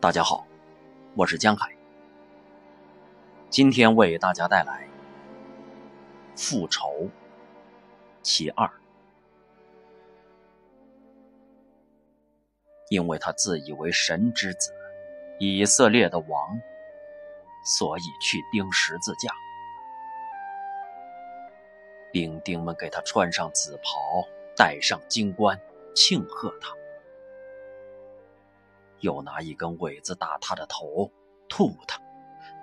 大家好，我是江海。今天为大家带来《复仇》其二。因为他自以为神之子，以色列的王，所以去钉十字架。兵丁们给他穿上紫袍，戴上金冠，庆贺他。又拿一根苇子打他的头，吐他，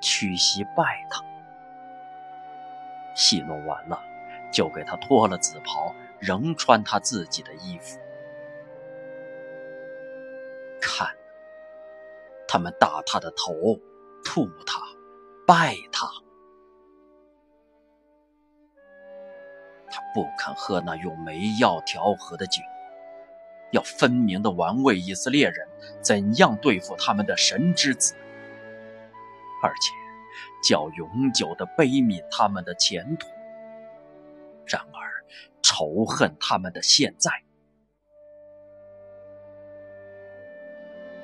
屈膝拜他。戏弄完了，就给他脱了紫袍，仍穿他自己的衣服。看，他们打他的头，吐他，拜他。他不肯喝那用煤药调和的酒。要分明的玩味以色列人怎样对付他们的神之子，而且叫永久的悲悯他们的前途。然而仇恨他们的现在，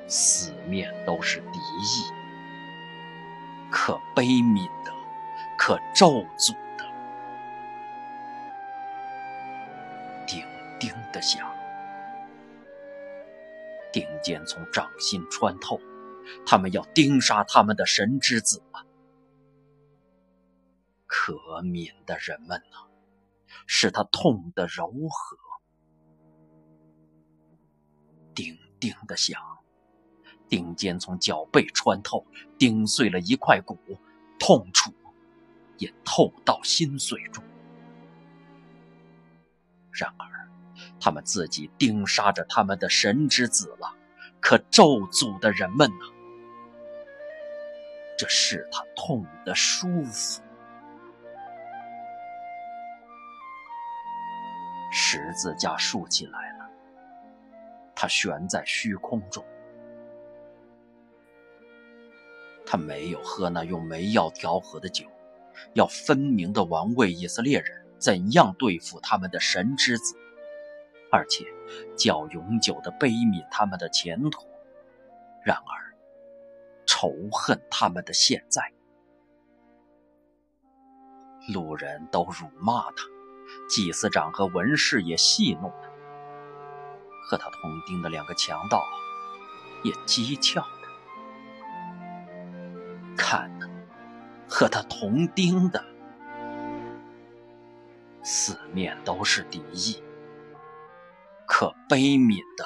四面都是敌意，可悲悯的，可咒诅的，叮叮的响。钉尖从掌心穿透，他们要钉杀他们的神之子啊！可悯的人们呐，使他痛得柔和。叮叮的响，钉尖从脚背穿透，钉碎了一块骨，痛楚也透到心髓中。然而。他们自己盯杀着他们的神之子了，可咒诅的人们呢？这使他痛得舒服。十字架竖起来了，他悬在虚空中。他没有喝那用煤药调和的酒，要分明的玩味以色列人怎样对付他们的神之子。而且，叫永久的悲悯他们的前途；然而，仇恨他们的现在。路人都辱骂他，祭司长和文士也戏弄他，和他同钉的两个强盗也讥诮他。看呐，和他同钉的，四面都是敌意。可悲悯的，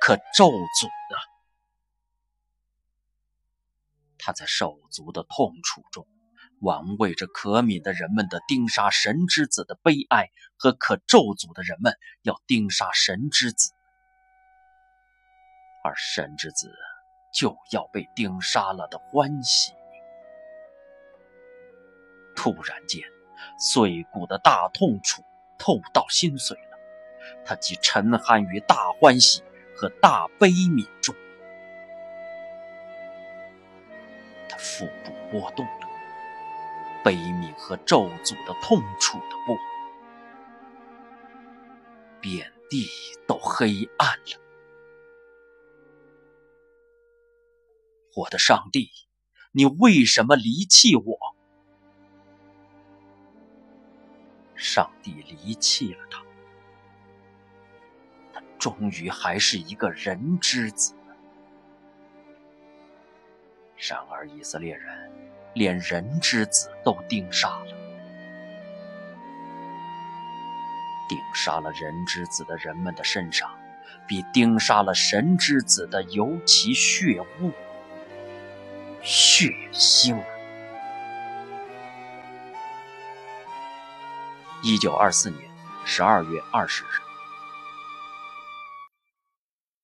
可咒诅的，他在手足的痛楚中，玩味着可悯的人们的钉杀神之子的悲哀和可咒诅的人们要钉杀神之子，而神之子就要被钉杀了的欢喜。突然间，碎骨的大痛楚透到心髓了。他既沉酣于大欢喜和大悲悯中，他腹部波动了，悲悯和咒诅的痛楚的波，遍地都黑暗了。我的上帝，你为什么离弃我？上帝离弃了。终于还是一个人之子。然而以色列人连人之子都钉杀了，钉杀了人之子的人们的身上，比钉杀了神之子的尤其血污、血腥。一九二四年十二月二十日。